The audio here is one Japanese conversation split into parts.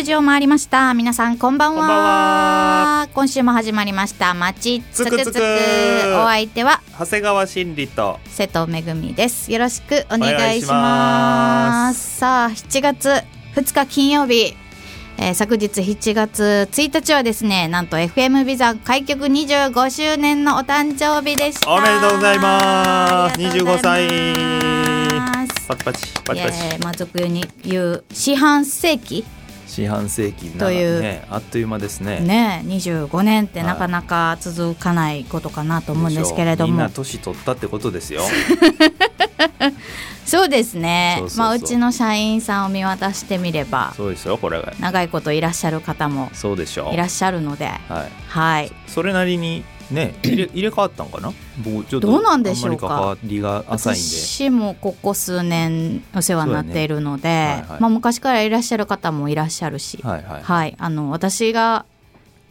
10時を回りました。皆さんこんばんは。今週も始まりました。街つくつくつく。お相手は長谷川真理と。瀬戸めぐみです。よろしくお願いしまます。さあ7月2日金曜日。えー昨日7月1日はですねなんと FM ビザ開局25周年のお誕生日でした。おめでとうございます。ありがとうござい25ます。パチパチパチパチ。まあ俗に言う四半世紀四半世紀なという。ねあっという間ですね。ね25年ってはい。なかなか続かないことかなと思うんですけれども、みんな年取ったってことですよ。そうですね。まあうちの社員さんを見渡してみればそうですよこれが。長いこといらっしゃる方もそうでしょいらっしゃるので。はい。はい。それなりにね入れ入れ替わったんかな？僕ちょっとどうなんでしょうか。私もここ数年お世話になっているので、はいはい。まあ、昔からいらっしゃる方もいらっしゃるし、はいはい。はい、あの私が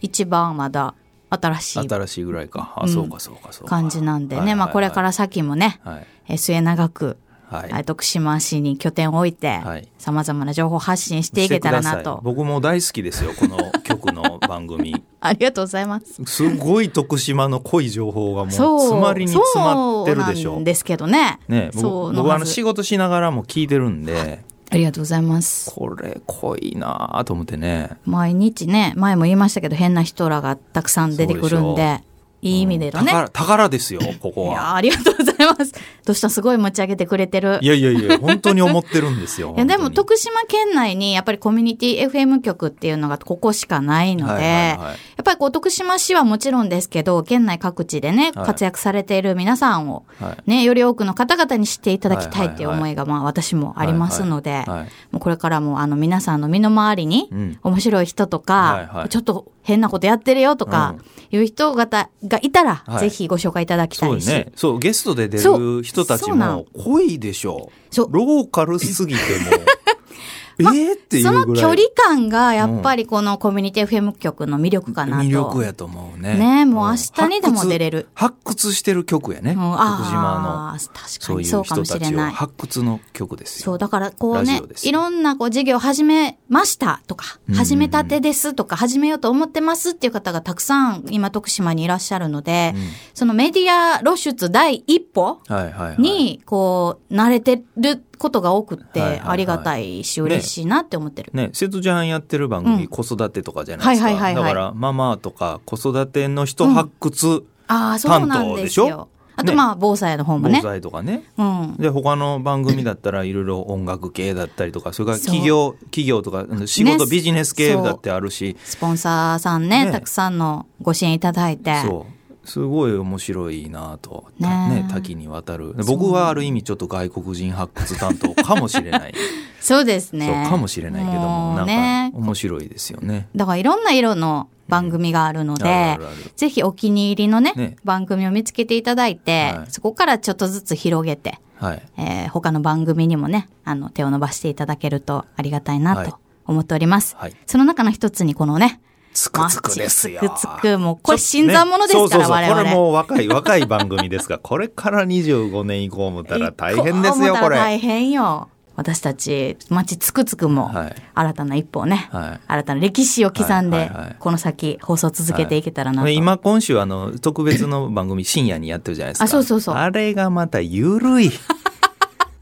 一番まだ新しい新しいぐらいか。あ、うんそうかそうかそうか。感じなんでね、はいはいはい。まあ、これから先もねはい。末永くはい。はい、徳島市に拠点を置いてはい。さまざまな情報発信していけたらなと。僕も大好きですよこの 曲の番組。ありがとうございます。すごい徳島の濃い情報がもう詰まりに詰まってるでしょそうですけどね。ねそう僕僕あの仕事しながらも聞いてるんで。ありがとうございます。これ濃いなあと思ってね。毎日ね前も言いましたけど変な人らがたくさん出てくるんでいい意味でのね。宝宝ですよ ここいやはありがとうございます。どうしたすごい持ち上げてくれてる？いやいやいや本当に思ってるんですよ いやでも徳島県内にやっぱりコミュニティ FM 局っていうのがここしかないので、はいはいはいやっぱりこう徳島市はもちろんですけど県内各地でねはい。活躍されている皆さんをはい。ねより多くの方々に知っていただきたいっていうはいはい思いがまあ私もありますので、はい。もうこれからもあの皆さんの身の回りにうん。面白い人とか、はいはい。ちょっと変なことやってるよとかいう人方がいたら、はい。ぜひご紹介いただきたいし、そうね。そうゲストで出る人たちも濃いでしょそう。ローカルすぎても えーっていそうの距離感がやっぱりこのコミュニティ FM 局の魅力かなと。魅力やと思うね。ねもう明日にでも出れる発掘。してる曲やね。うん徳島あー確かのそういうにそうかもしれない。発掘の曲ですよ。そう、だからこうねいろんなこう事業始めましたとか、うん始めたてですとか、始めようと思ってますっていう方がたくさん今徳島にいらっしゃるので、うんそのメディア露出第一歩。に、こう、慣れてることが多くって、ありがたいし、嬉しいなって思ってる。ね、瀬戸ちゃんやってる番組、うん子育てとかじゃないですか。はいはいはいはいだから、ママとか子育ての人発掘、ああ、そうなん担当でですしょよ。あとまあ、防災の方も防ね。災とかね。うん。で他の番組だったらいろいろ音楽系だったりとかそれからそう企業企業とかうん仕事、ねビジネス系だってあるしスポンサーさんね、ねたくさんのご支援いただいて。そうすごい面白いなと、ねね多岐にわたる。僕はある意味ちょっと外国人発掘担当かもしれない、そうですね。かもしれないけどもうなんねか面白いですよね。だからいろんな色の番組があるので、ぜひお気に入りのねね。番組を見つけていただいて、はい。そこからちょっとずつ広げて、はい。えー他の番組にもね、あの、手を伸ばしていただけるとありがたいなはい。と思っております。はい。その中の一つにこのね、つくつくですよ。つくつくもうこれ新参者ですからね我々これもう若い若い番組ですがこれから 25年以降思ったら大変ですよこれ。大変よ。私たち、町つくつくもはい、新たな一歩をね、はい新たな歴史を刻んではいはいはい、この先放送続けていけたらなと。ね今今週あの特別の番組深夜にやってるじゃないですか。あそうそうそうあれがまたゆるい。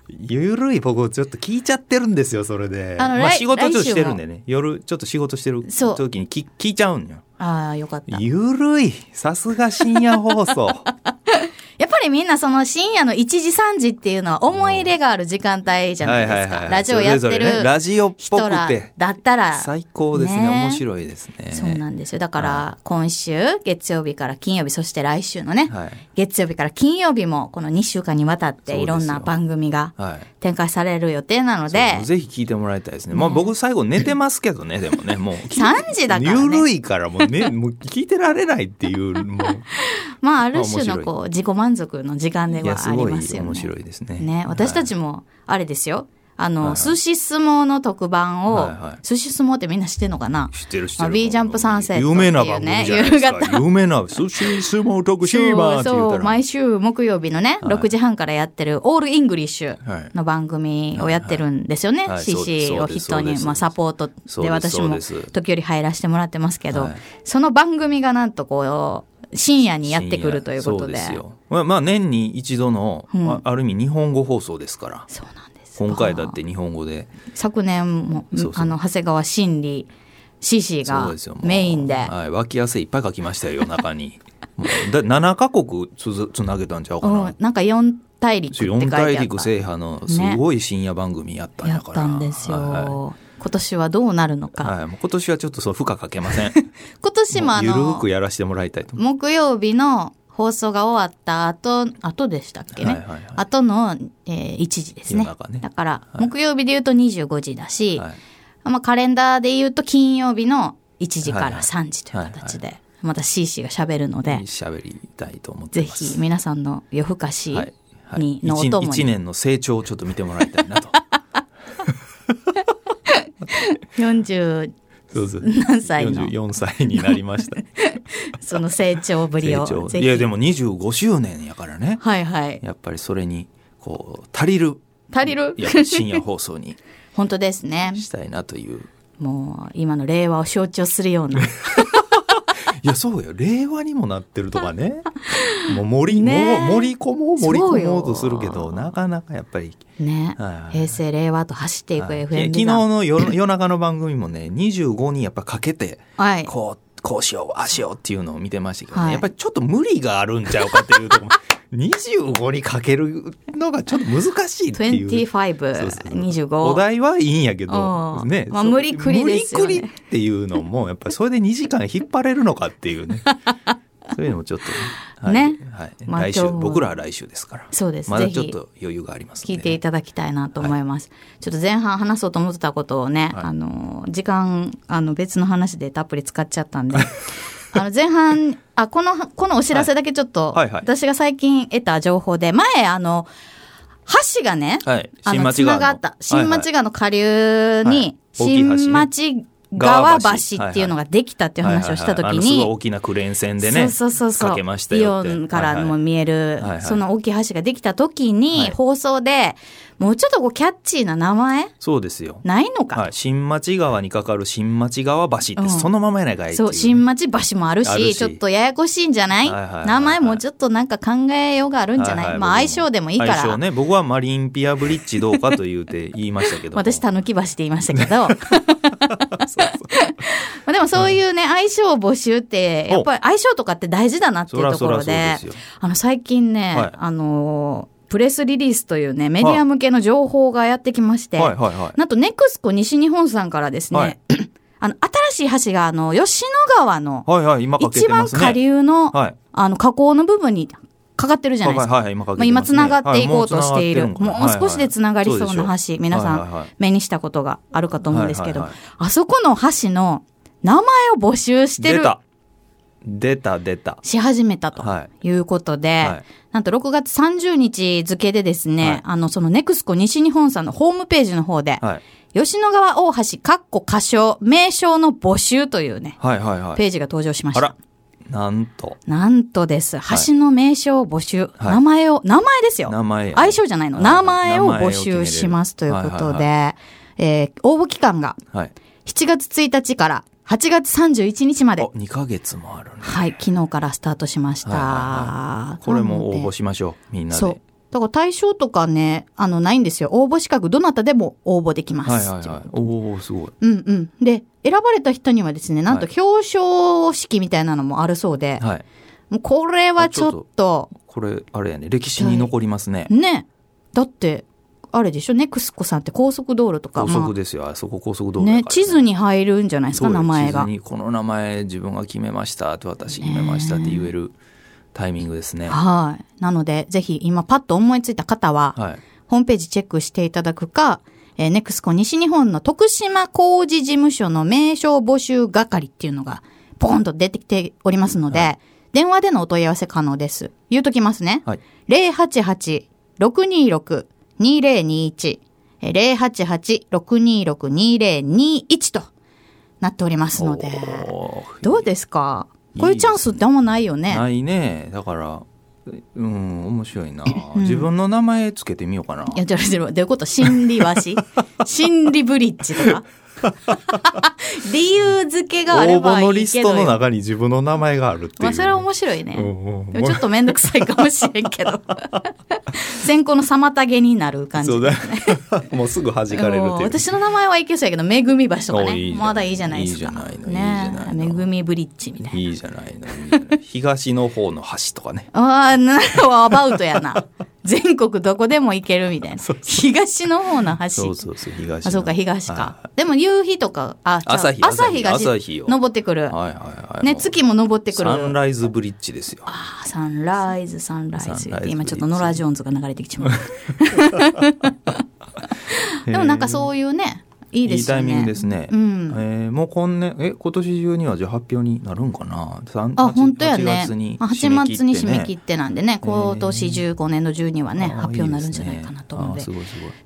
ゆるい僕ちょっと聞いちゃってるんですよそれで。あの来まあ仕事ちょっとしてるんでね夜ちょっと仕事してるそう時に聞聞いちゃうんよ。ああ、よかった。ゆるいさすが深夜放送。やっぱりみんなその深夜の1時3時っていうのは思い入れがある時間帯じゃないですか。ラジオやってるラジオっぽくてだったら。最高ですねね面白いですね。そうなんですよ。だから、今週、月曜日から金曜日、そして来週のね、はい月曜日から金曜日も、この2週間にわたっていろんな番組がはい。展開される予定なのでぜひ聞いてもらいたいですね。まあ僕最後寝てますけどね、でもね、もう。3時だからね ゆるいからもうね、もう聞いてられないっていう、もう。まあ、ある種のこう、自己満足の時間ではありますよね。面白いですね。ね、私たちも。も、あれですよ。あの、はいはい寿司相撲の特番を、はいはい寿司相撲ってみんな知ってんのかな？知ってる知ってる。まあ B ジャンプサンセット有名な番組じゃないですか。っていうね有名な寿司相撲特集版って言そうう、たら。毎週木曜日のね、はい6時半からやってるオールイングリッシュはいの番組をやってるんですよね。はいはい CC を筆頭に、まあサポートそうで私も時折入らせてもらってますけど、はいその番組がなんとこう、深夜にやってくるということで。ですよ。まあ、まあ年に一度の、うんまあある意味日本語放送ですから。そうなんです。今回だって日本語で。昨年もあの長谷川真理 CC がそうですよ。もうメインではい。脇汗いっぱいかきましたよ、夜中に。だ7カ国つづつなげたんちゃうかな。うんなんか4大陸って書いてあ四った大陸制覇のすごい深夜番組やったんやっやから。たんですよ、は今年はどうなるのか、いはい。今年はちょっとそう負荷かけません。今年もあゆるくやらせてもらいたいと思木曜日の放送が終わった後後でしたっけね、はいはいはい後の、えー1時ですねねだから、木曜日で言うと25時だし、う。はい。まあ、カレンダーで言うと金曜日の1時からはいはい3時という形で、また CC が喋るので、喋りたいと思ってぜます。ひ皆さんの夜更かしはい。はい、に、のお一供に一年の成長をちょっと見てもらいたいなと。40そうそう。何歳の44歳になりました。その成長ぶりをいやでも25周年やからね。はいはい。やっぱりそれにこう足りる。足りる？深夜放送に。本当ですね。したいなという。もう今の令和を象徴するようないやそうよ。令和にもなってるとかね。もう盛り、ね。もう盛り込もう盛り込もうとするけどなかなかやっぱり。ね、はい。はい平成令和と走っていくはい。FM 昨日の夜 夜中の番組もね25にやっぱかけてはい。こうこうしようああしようっていうのを見てましたけどね、はい。やっぱりちょっと無理があるんちゃうかっていうとこも25にかけるのがちょっと難しいっていう。そうそうそう2525お題はいいんやけど、うんね。まあ無理くりですよね無理くりっていうのも、やっぱりそれで2時間引っ張れるのかっていうね。そういうのもちょっとね。はい、ねはい。まあ来週、僕らは来週ですから。そうですまだちょっと余裕がありますので、聞いていただきたいなと思います。ちょっと前半話そうと思ってたことをね、はいあの、時間、あの、別の話でたっぷり使っちゃったんで、あの、前半、あ、この、このお知らせだけちょっと、はい。はいはい。私が最近得た情報で、前、あの、橋がね、はい。あの、新町川の。つながった、新町川の下流に、新町川橋っていうのができたっていう話をした時はいはいはい。あのすごいに大、きなクレーン船でね。そうそうそうそう。かけましたイよって。オンからもはいはい。見える、はいはい。その大きい橋ができた時に、はい。放送で、もうちょっとこうキャッチーな名前？そうですよ。ないのか、はい。新町川にかかる新町川橋ってうん。そのままやないかいっていそう、ね新町橋もあるしちょっとややこしいんじゃない,、名前もうちょっとなんか考えようがあるんじゃない、はいはい。まあ相性でもいいから。相性ね。僕はマリンピアブリッジどうかと言うて言いましたけども。私、たぬき橋って言いましたけど。まあでもそういうね、相性募集って、やっぱり相性とかって大事だなっていうところで。あの最近ね、はい。あのー、プレスリリースというね、メディア向けの情報がやってきまして、はい。はい。はい。なんとネクスコ西日本さんからですね、はい。あの、新しい橋があの、吉野川の一番。下流の、はい。あの、河口の部分にかかってるじゃないですか。はい。はい、今かけまあ、てます、今つね。ながっていこうとしている。はい。もうもう少しでつながりそうな橋、はいはい皆さはい。はい。はい。ん目にしたことがあるかと思うんですけど、はい。はい。あそこの橋の名前を募集してる、出た。出た。出た。し始めたとはい。いうことで、はいなんと6月30日付でですね、はいあの、そのネクスコ西日本さんのホームページの方で、はい。吉野川大橋、かっこ歌唱、名称の募集というね、はいはいはい。ページが登場しましたあら。。なんと。なんとです。橋の名称を募集。はい名前を、名前ですよ。名前相性じゃないの。はい名前を募集しますということで、はえー応募期間がはい。7月1日から8月31日までお、。2ヶ月もあるね。はい、昨日からスタートしました。はいはいはいこれも応募しましょう。みんなで。そう。だから対象とかね、あの、ないんですよ。応募資格、どなたでも応募できます。はいはいはい。おおすごい。うんうん。で、選ばれた人にはですね、なんとはい表彰式みたいなのもあるそうで、はい。もうこれはちょっと、これ、あれやね。歴史に残りますね。ね。だって、あるでしょ？ネクスコさんって高速道路とか。高速ですよ、まあ、あそこ高速道路、ね、地図に入るんじゃないですか名前がこの名前自分が決めましたって私決めましたって言えるタイミングですね、ね、はい。なのでぜひ今パッと思いついた方は、はい、ホームページチェックしていただくかえー、ネクスコ西日本の徳島工事事務所の名称募集係っていうのがポンと出てきておりますので、はい、電話でのお問い合わせ可能です。言うときますね。はい、2021、088-626-2021となっておりますので、どうですか？こういうチャンスってあんまないよね。いいねないね。だから、うん、面白いな、うん、自分の名前つけてみようかな。いや、じゃあ、どういうこと？心理和紙 心理ブリッジとか？理由付けがあれ応募のばいいリストのけどよ。中に自分の名前があるっていう、まあ、それは面白いね。うんうんちょっとめんどくさいかもしれんけど。先行の妨げになる感じそうだ もうすぐ弾かれるっていう私の名前はいけそうやけど、めぐみ橋とかね。おいいじゃないまだいいじゃないですか。いいじゃないのいいじゃねないのめぐみブリッジみたいな。いいじゃないの東の方の橋とかねああ、なアバウトやな。全国どこでも行けるみたいな。東の方の橋。そうそうそう東のあ、そうか、東かは。でも夕日とか、あ、朝日朝日が朝日よ登ってくるい。はいはいはいね、月も登ってくる。サンライズブリッジですよあーサンライズ、サンライズサンライ。ズ今ちょっとノラ・ジョーンズが流れてきちまう。でもなんかそういうね、いいですよね。いいタイミングですね。うんえーもう今年、え、今年中にはじゃあ発表になるんかな？三あ、本当や8ね月に。あ8月に締め切っってなんでね、今年15年度中にはね、発表になるんじゃないかなと思うのでいいす、ね。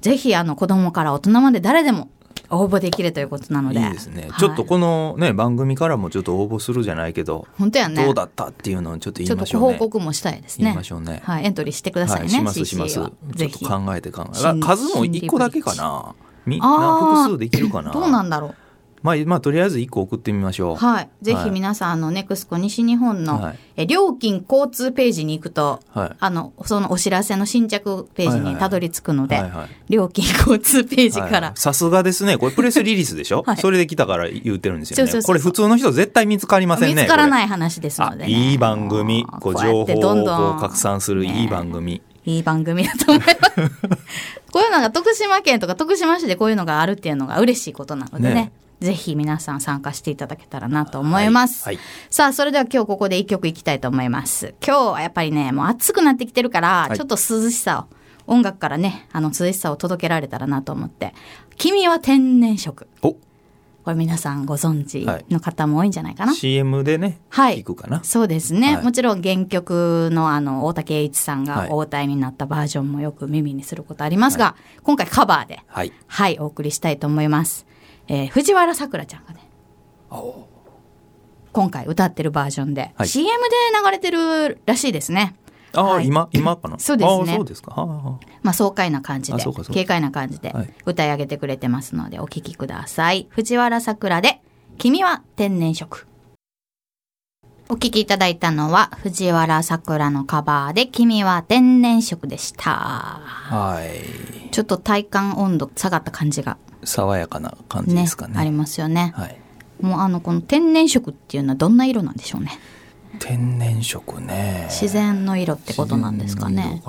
ぜひあの子供から大人まで誰でも応募できるということなので。いいですね、はいちょっとこのね番組からもちょっと応募するじゃないけど、本当やね。どうだったっていうのをちょっと言ちょっといましょうね。ご報告もしたいですね。言いましょうねはい、エントリーしてくださいね。はい、しますします。ちはょっ。と考えて考え。数も一個だけかな。み複数できるかな？どうなんだろう？まあまあとりあえず一個送ってみましょう。はい。ぜひはい皆さん、あの、ネクスコ西日本の、はいえ料金交通ページに行くと、はいあの、そのお知らせの新着ページにたどり着くので、はいはい料金交通ページから、さすがですね。これプレスリリースでしょ、はいそれで来たから言ってるんですよね。そうそうそうそうこれ普通の人絶対見つかりませんね。見つからい。ない話ですので、あ、ね。いい番組。こう情報をどんどんこう拡散するいい番組。いい番組だと思います。こういうのが徳島県とか徳島市でこういうのがあるっていうのが嬉しいことなのでね。ねぜひ皆さん参加していただけたらなと思います。はいはいさあ、それでは今日ここで一曲いきたいと思います。今日はやっぱりね、もう暑くなってきてるから、はいちょっと涼しさを、音楽からね、あの涼しさを届けられたらなと思って。君は天然色。お、これ皆さんご存知の方も多いんじゃないかな？CM でね、はい。聞くかな？そうですね、はい。もちろん原曲のあの大竹栄一さんはい。がお歌いになったバージョンもよく耳にすることありますが、今回カバーではい。はいお送りしたいと思います、えー藤原さくらちゃんがねお今回歌ってるバージョンで、はい。CM で流れてるらしいですねああ、はい今、今かな？そうですねそうですか。はまあ爽快な感じで軽快な感じではい歌い上げてくれてますのでお聴きください藤原さくらで「君は天然色」お聴きいただいたのは藤原さくらのカバーで「君は天然色」でしたはい。ちょっと体感温度下がった感じが爽やかな感じねですかね。ありますよね、はい。もうあのこの天然色っていうのはどんな色なんでしょうね天然色ね。自然の色ってことなんですかね。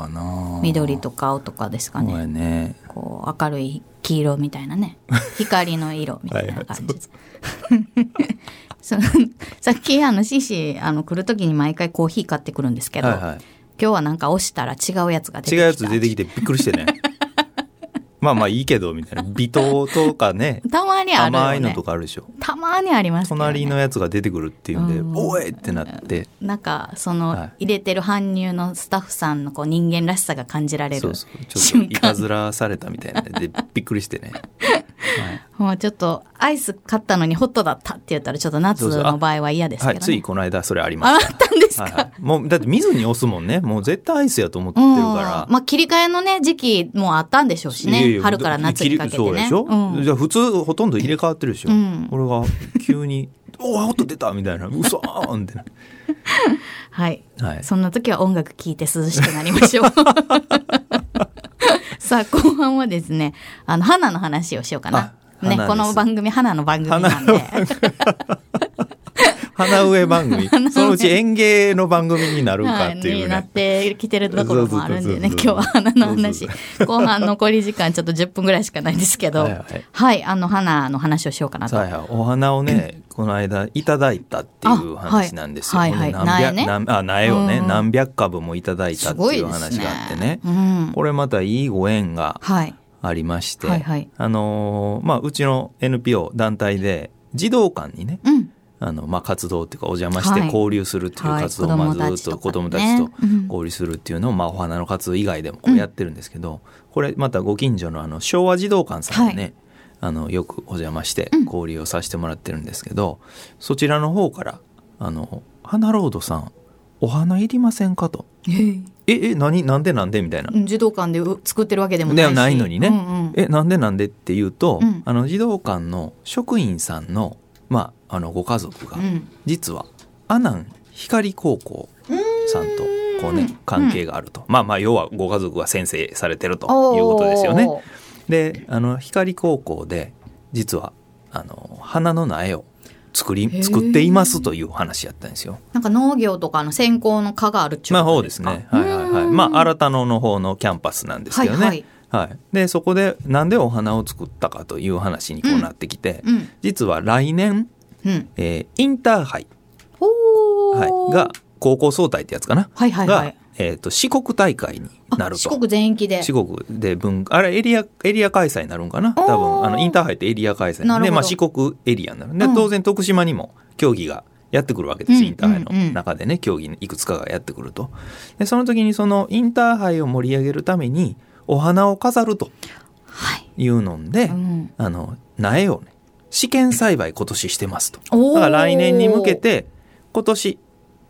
緑とか青とかですかねやね。こう明るい黄色みたいなね 光の色みたいな感じ さっきあのシシあの来る時に毎回コーヒー買ってくるんですけど、はいはい。今日はなんか押したら違うやつが出てきた違うやつ出てきてびっくりしてね。まあまあいいけど、みたいな。微糖とかね。たまにあるよね甘いのとかあるでしょ。たまにありますね、隣のやつが出てくるっていうんで、うんおいってなって。なんかその、はい入れてる搬入のスタッフさんのこう人間らしさが感じられるそうそう。ちょっ瞬といた間ずらされたみたいなでびっくりしてね。もうちょっとアイス買ったのにホットだったって言ったらちょっと夏の場合は嫌ですけどね。はい、ついこの間それありまああし。ったんですか、はいはい、もうだって見ずに押すもんね。もう絶対アイスやと思ってるうん。から、まあ切り替えのね時期もあったんでしょうしね。いや春から夏にかけてね。そうでしょ、うん。じゃあ普通ほとんど入れ替わってるでしょ、うん。俺が急に「おおホット出た!」みたいな「うそーん!」って。な はい、はい。そんな時は音楽聴いて涼しくなりましょうさあ後半はですねあの花の話をしようかな。ねこの番組花の番組なんで花植え番組。そのうち園芸の番組になるかはい、ってい。うになっね、てきてるところもあるんでね今日は花の話後半残り時間ちょっと10分ぐらい。しかない。んですけどはい。はい。はい。あの花の話をしようかなとお花をね、この間い。ただい。たってい。う話なんですよ。あはい。はい。はい。何百何あ苗をね、うん何百株もい。ただい。たすってい。う話があってね。うん、これまたい。い。ご縁がはい。ありまして、はい。はい。あのーまあうちの NPO 団体で児童館にね、うんあのまあ、活動っていうかお邪魔してはい。交流するっていうはい。活動をまあ子供たちずっと子供たちとうん。交流するっていうのを、まあ、お花の活動以外でもこうやってるんですけど、これまたご近所のあの昭和児童館さんにね、はい。あのよくお邪魔してうん。交流をさせてもらってるんですけど、そちらの方から「あの花ロードさんお花いりませんか?」と。へえ「ええ何なんでなんで?」みたいな。児童館でう作ってるわけでもないし。ではないのにね。うんうん。えなんでなんでって言うと、うん。あの児童館の職員さんの,、まあ、あのご家族が、うん。実は阿南光高校さんとこうね関係があると、まあまあ要はご家族が先生されてるということですよね。であの光高校で実はあの花の苗を作り作っていますという話やったんですよ。なんか農業とかの専攻の科があるっちゅうまあそうことでかですすね。はいはいはい。まあ新田野の方のキャンパスなんですけどね。はいはい。でそこでなんでお花を作ったかという話にこうなってきて、うん。実は来年、うん。えーインターハイ、はい、が高校総体ってやつかな、はいはいはい。が、えー、と四国大会になると。あ四国全域で。四国で文あれエリアエリア開催になるんかな？多分あのインターハイってエリア開催で、まあ、四国エリアになる。でうん。当然徳島にも競技がやってくるわけです、うん。インターハイの中でね競技いくつかがやってくると。でその時にそのインターハイを盛り上げるためにお花を飾るとはい、いうので、うん、あの苗をね試験栽培今年してますと。だから来年に向けて今年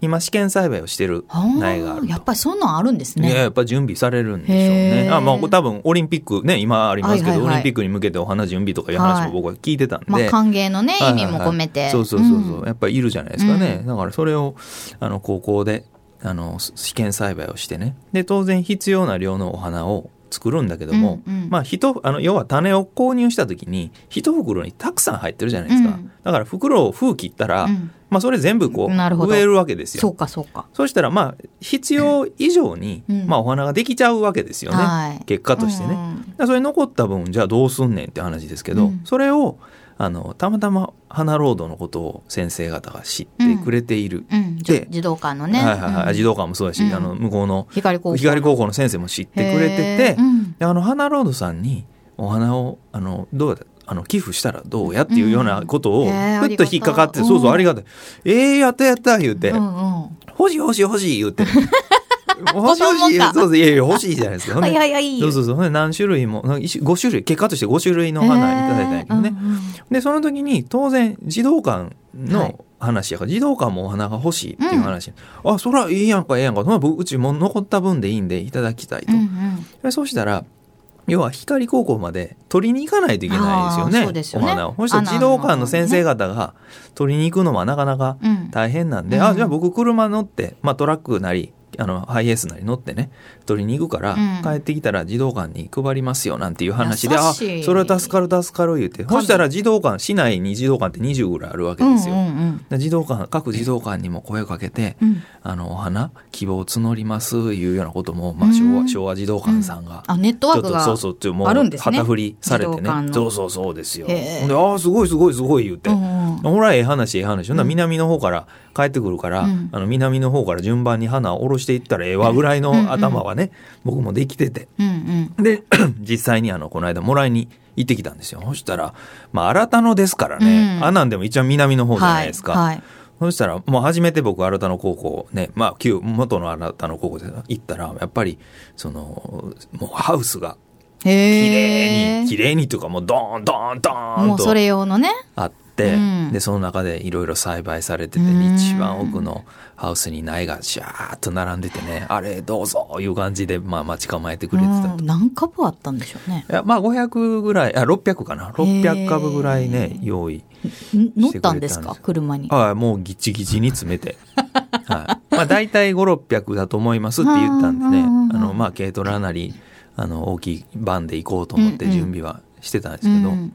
今試験栽培をしてる苗があると。やっぱりそんなんあるんですいやねやっぱ準備されるんでしょうね。あまあ多分オリンピックね今ありますけど、はいはいはい。オリンピックに向けてお花準備とかいう話も僕は聞いてたんで。まあ歓迎のねはいはいはい。意味も込めて。そうそうそうそう、ん。やっぱりいるじゃないですかね、うん。だからそれをあの高校であの試験栽培をしてね。で当然必要な量のお花を作るんだけども、うんうん。まあ一あの要は種を購入した時に一袋にたくさん入ってるじゃないですか、うん。だから袋を封切ったら、うん。まあそれ全部こう植えるわけですよ。そうかそうか。そうしたらまあ必要以上に、うん。まあお花ができちゃうわけですよね、はい。結果としてね。それ残った分じゃあどうすんねんって話ですけど、うん。それをあのたまたま花ロードのことを先生方が知ってくれている、うん。じで児童館のね。はいはいはい。うん。児童館もそうだし、うん。あの向こうの光高校光高校の先生も知ってくれててであの花ロードさんにお花をあのどうやあの寄付したらどうやっていうようなことをふっと引っかかって、そうそうありがたい。えー、やったやった言うて、うんうん欲しい欲しい欲しい言って欲しい。欲しいそうそういやいや欲しいじゃないですか、はいはいはいそうそうそう何種類も5種類結果として5種類の花いただいたんやけどね、うんうんでその時に当然児童館はいの話やから、児童館もお花が欲しいっていう話、あそらいいやんかええやんかうちも残った分でいいんでいただきたいと、うんうんでそうしたら要は光高校まで取りに行かないといけないですよねねお花をそしたら児童館の先生方が取りに行くのはなかなかうん大変なんで、うんあじゃあ僕車乗って、まあ、トラックなりあのハイエースなり乗ってね取りに行くから、うん。帰ってきたら児童館に配りますよなんていう話であ優しい。それは助かる助かる言って。かそしたら児童館市内に児童館って20ぐらいあるわけですよ。うんうんで児童館各児童館にも声をかけて、うん。あのお花希望を募りますいうようなことも、まあ、昭和うん。昭和児童館さんが、あネットワークがちょっとそうそうっていうもうあるんですね。旗振りされて児童館の。ねそうそうそうですよ。へえほんでああすごいすごいすごい言って、うんうん。ほらええ話ええ話。ほんなら南の方から帰ってくるから、うん。あの南の方から順番に花を下ろしていったらええわぐらいの頭はね、僕もできてて。うんうん。で 実際にあのこの間もらいに行ってきたんですよ。そしたらまあ新田野ですからね、うん。阿南でも一番南の方じゃないですか。はい。はいそしたらもう初めて僕新田の高校ねまあ旧元の新田の高校で行ったらやっぱりそのもうハウスが綺麗に綺麗にというかもうドーンドーンドーンと。もうそれ用のね。あって、うん。でその中でいろいろ栽培されてて、うん。一番奥のハウスに苗がシャーッと並んでてねあれどうぞいう感じで、まあ、待ち構えてくれてたと。うん。何株あったんでしょうね。いやまあ500ぐらいあ600かな。600株ぐらいね用意ん乗ったんですか？車に。あもうギチギチに詰めて、はい、まあ大体5600だと思いますって言ったんでねうん。うんうんあのまあ軽トラなりあの大きいバンで行こうと思ってうんうん。準備はしてたんですけど、うん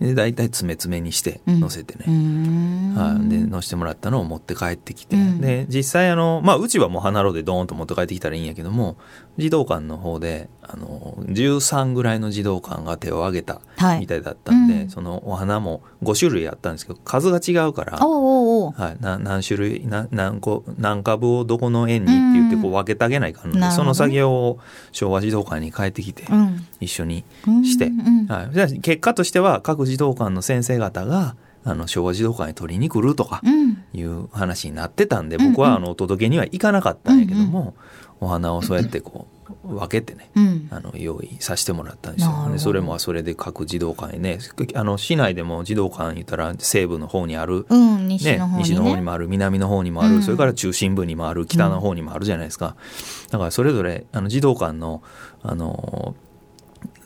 で大体詰め詰めにしてうん。乗せてね、うーん。はい、で乗せてもらったのを持って帰ってきて、うん。で実際あの、まあ、うちはもう花ロでドーンと持って帰ってきたらいいんやけども児童館の方であの13ぐらいの児童館が手を挙げたはい。みたいだったんで、うん。そのお花も5種類あったんですけど数が違うから。はい、な何種類な何個何株をどこの園にって言ってこう分けてあげないかんので、なるほどその作業を昭和児童館に帰ってきてうん。一緒にうんして、うん。はい、じゃあ結果としては各児童館の先生方があの昭和児童館に取りに来るとかうん。いう話になってたんで、僕はあのお届けには行かなかったんやけども、お花をそうやってこう分けてねうん。あの用意させてもらったんですよ。なるほどでそれもそれで各児童館にねあの市内でも児童館言ったら西部の方にある、うん、西ねの方にね。西の方にもある南の方にもある、うんそれから中心部にもある北の方にもあるじゃないですか。だからそれぞれあの児童館のあの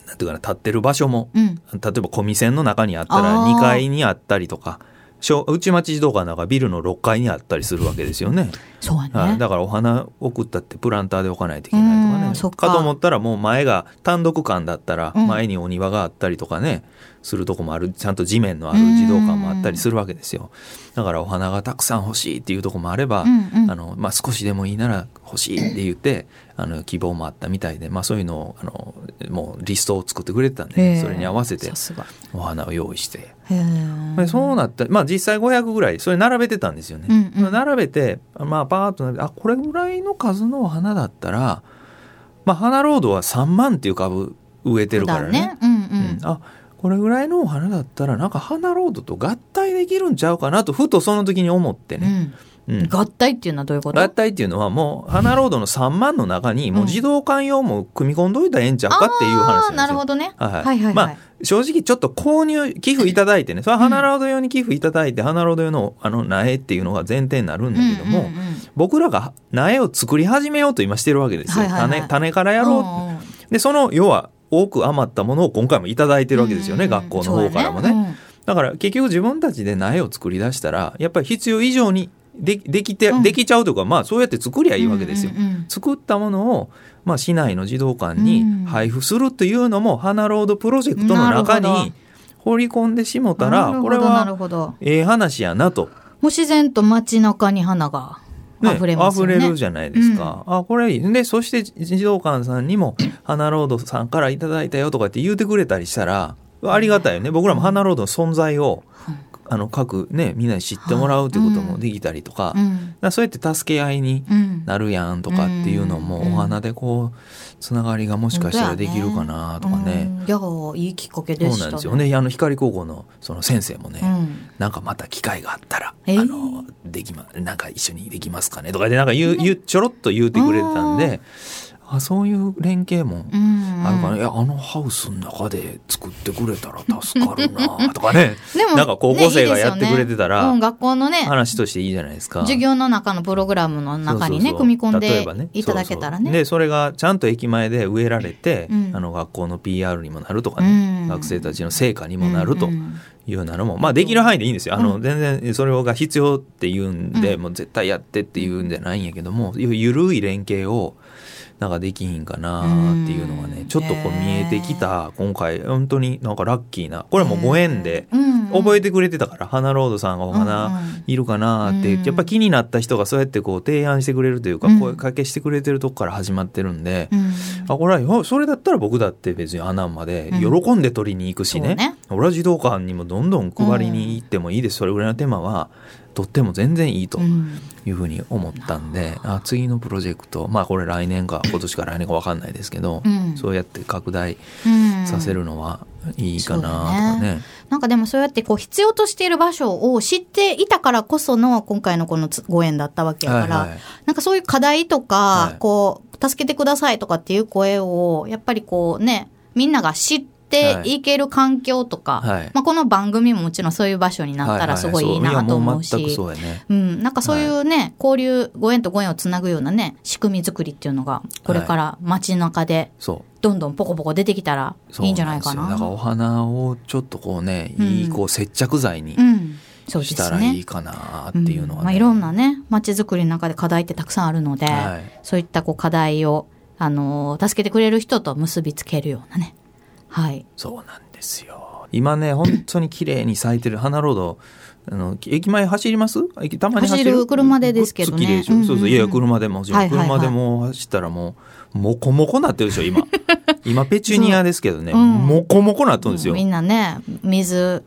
なんていうかな立ってる場所もうん。例えば小見線の中にあったらあー。2階にあったりとか小内町児童館なんかビルの6階にあったりするわけですよね。そうやね。はい。だからお花送ったってプランターで置かないといけないとかね。か。かと思ったらもう前が単独館だったらうん。前にお庭があったりとかね、するとこもあるちゃんと地面のある児童館もあったりするわけですよ。だからお花がたくさん欲しいっていうとこもあれば、うんうん。あのまあ、少しでもいいなら欲しいって言ってあの希望もあったみたいで、まあ、そういうのをあのもうリストを作ってくれてたんで、へえそれに合わせて。お花を用意して。でそうなったまあ実際500ぐらいそれ並べてたんですよね、うんうん。並べてまあパーッとあこれぐらいの数のお花だったらまあ花ロードは3万っていう株植えてるからね。うんううんん。あこれぐらいのお花だったらなんか花ロードと合体できるんちゃうかなとふとその時に思ってね、うん。うん。合体っていうのはどういうこと？合体っていうのはもう花ロードの3万の中にもう児童館用も組み込んどいたらええんちゃうかっていう話なですよ。なんるほどね。はいはい。はいはい。まあ正直ちょっと購入寄付いただいてねそれは花ロード用に寄付いただいて、花ロード用のあの苗っていうのが前提になるんだけども、うんうんうん。僕らが苗を作り始めようと今してるわけですよ、はいはいはい。種種からやろう、んん。でその要は多く余ったものを今回もいただいてるわけですよね、うん。うん学校の方からもね。だから結局自分たちで苗を作り出したらやっぱり必要以上にでできて、うん。できちゃうというかまあそうやって作りゃいいわけですよ、うんうんうん作ったものを、まあ、市内の児童館に配布するというのも、花ロードプロジェクトの中に放り込んでしもたならこれは。ええ話やなと、もう自然と街中に花がね、溢れますよね。溢れるじゃないですか、あこれいい。でそして児童館さんにも「花ロードさんからいただいたよ」とかって言うてくれたりしたらありがたいよね。僕らも花ロードの存在を、あの各ねみんなに知ってもらうということもできたりとか,、うん。そうやって助け合いにうん。なるやんとかっていうのも、うんお花でこうつながりがもしかしたらできるかなとかね。うんいや、いいきっかけでしたね。そうなんですよね。あの光高校のその先生もね、うん。なんかまた機会があったら、えーあのできまなんか一緒にできますかねとかでなんか言う、言うちょろっと言うてくれてたんで、あそういう連携もうん。あるかな、いやあのハウスの中で作ってくれたら助かるな とかね。でもなんか高校生がやってくれてたら、ねいいねうん、学校のね、話としていいじゃないですか。授業の中のプログラムの中にね、組み込んでいただけたらね。でそれがちゃんと駅前で植えられて、うん。あの学校の PR にもなるとかね、うん。学生たちの成果にもなるとうんうんいうようなのも、まあできる範囲でいいんですよ。あの、うん全然それが必要っていうんで、うん。もう絶対やってっていうんじゃないんやけどもゆゆるい連携をなんかできひんかなっていうのがね、うん。ちょっとこう見えてきた今回。本当になんかラッキーなこれもご縁で覚えてくれてたから花ロードさんがお花、いるかなって、うん。やっぱ気になった人がそうやってこう提案してくれるというか、うん。声かけしてくれてるとこから始まってるんで、うん。あこれはよそれだったら僕だって別にアナンまでうん。喜んで取りに行くしね俺は児童館にもどんどん配りに行ってもいいです、それぐらいの手間はとっても全然いいとうん。いうふうに思ったんで、あ次のプロジェクトまあこれ来年か 今年か来年か分かんないですけど、うん。そうやって拡大うんさせるのはいいかなとかだね。なんかでもそうやってこう必要としている場所を知っていたからこその今回のこのつご縁だったわけやから、はいはい。なんかそういう課題とか、はい。こう、助けてくださいとかっていう声を、やっぱりこうね、みんなが知ってい。ける環境とか、はい。まあこの番組ももちろんそういう場所になったらすごいいいなと思うし、うん、なんかそういうね、交流、ご縁とご縁をつなぐようなね、仕組み作りっていうのが、これから街中でそう。どんどんポコポコ出てきたらいいんじゃないかな。そうですよだからお花をちょっとこうね、うん。いいこう接着剤にうん、そうでした。らいいかなっていうのはね。ん。まあ、いろんなね、街づくりの中で課題ってたくさんあるので、はい。そういったこう課題を、あのー助けてくれる人と結びつけるようなね。はい。そうなんですよ。今ね、本当に綺麗に咲いてる花ロード、あの駅前走ります？駅たまに走る？車でですけどねごっつ綺麗でしょ？うんうんうんそうそう。いや車でも。はいはいはい車でも走ったらもう、もこもこなってるでしょ、今。今、ペチュニアですけどね、そううんもこもこなってるんですよ。みんなね、水、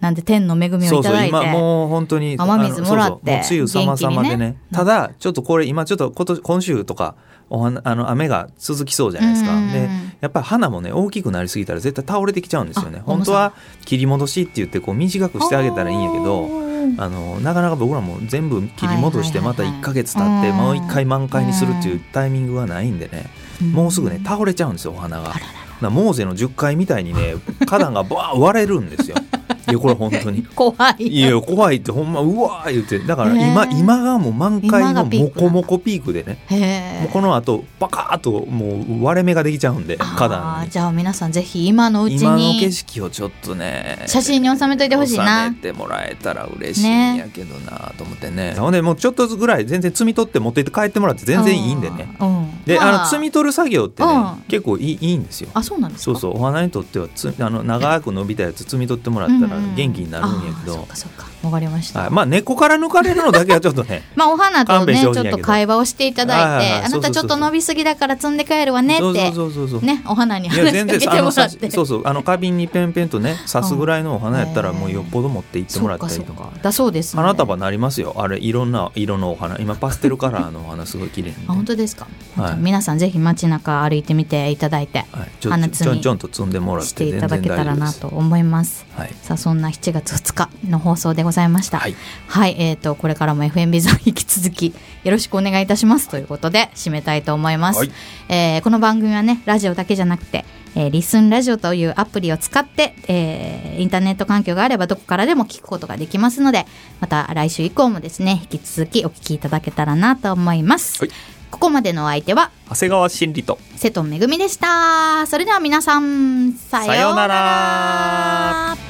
なんて天の恵みをそそういうただいて。今もう本当に雨水もらってあのそうそうもう梅雨様々でねねただちょっとこれ今ちょっと今年今週とかお花あの雨が続きそうじゃないですか、でやっぱり花もね大きくなりすぎたら絶対倒れてきちゃうんですよね。あ本当は切り戻しって言ってこう短くしてあげたらいいんやけどどあのなかなか僕らも全部切り戻してまたはいはいはい。はい1ヶ月経ってうん。もう1回満開にするっていうタイミングがないんでね。もうすぐね倒れちゃうんですよお花が。モーゼの10回みたいにね花壇がバーン割れるんですよ。いやこれ本当に。怖い。いや怖いってほんまうわー言って。だから今今がもう満開のモコモコピークでね。もうこの後バカーッともう割れ目ができちゃうんで花壇に。じゃあ皆さんぜひ今のうち今の景に色をちょっとね写真に収めといてほしいな。収めてもらえたら嬉しいんやけどなと思ってね。ほんでもうちょっとずつぐらい全然摘み取って持って行って帰ってもらって全然いいんでね。うん。で、まあ、の摘み取る作業ってね、うん。結構いいいいんですよ。あそうなんですか？そうそう。お花にとってはつあの長く伸びたやつ摘み取ってもらったら元気になるんやけど。っ、かそっか。わかりました、はい、まあ猫から抜かれるのだけはちょっとね まあお花とねちょっと会話をしていただいて、あなたちょっと伸びすぎだから積んで帰るわねってそうそうそうそう。ねお花に話しかけてもらって。さそうそう。あの花瓶にペンペンとね刺すぐらいのお花やったらうんもうよっぽど持って行ってもらったりとか。だそうですね。花束なりますよ。あれいろんな色のお花。今パステルカラーのお花すごい綺麗あ本に、当ですか、はい。皆さんぜひ街中歩いてみていただいてはい、ちょ花摘みちょんちょんと積んでもらっしてていただけたらなと思います。はい。さあそんな7月2日の放送でございました。はい。はい、えー、とこれからも FM ビザ引き続きよろしくお願いいたします。ということで締めたいと思います、はい。えーこの番組はねラジオだけじゃなくて、えーリスンラジオというアプリを使って、えーインターネット環境があればどこからでも聞くことができますのでまた来週以降もですね引き続きお聞きいただけたらなと思います、はい。ここまでのお相手は長谷川真理と瀬戸めぐみでした。それでは皆さんさようなら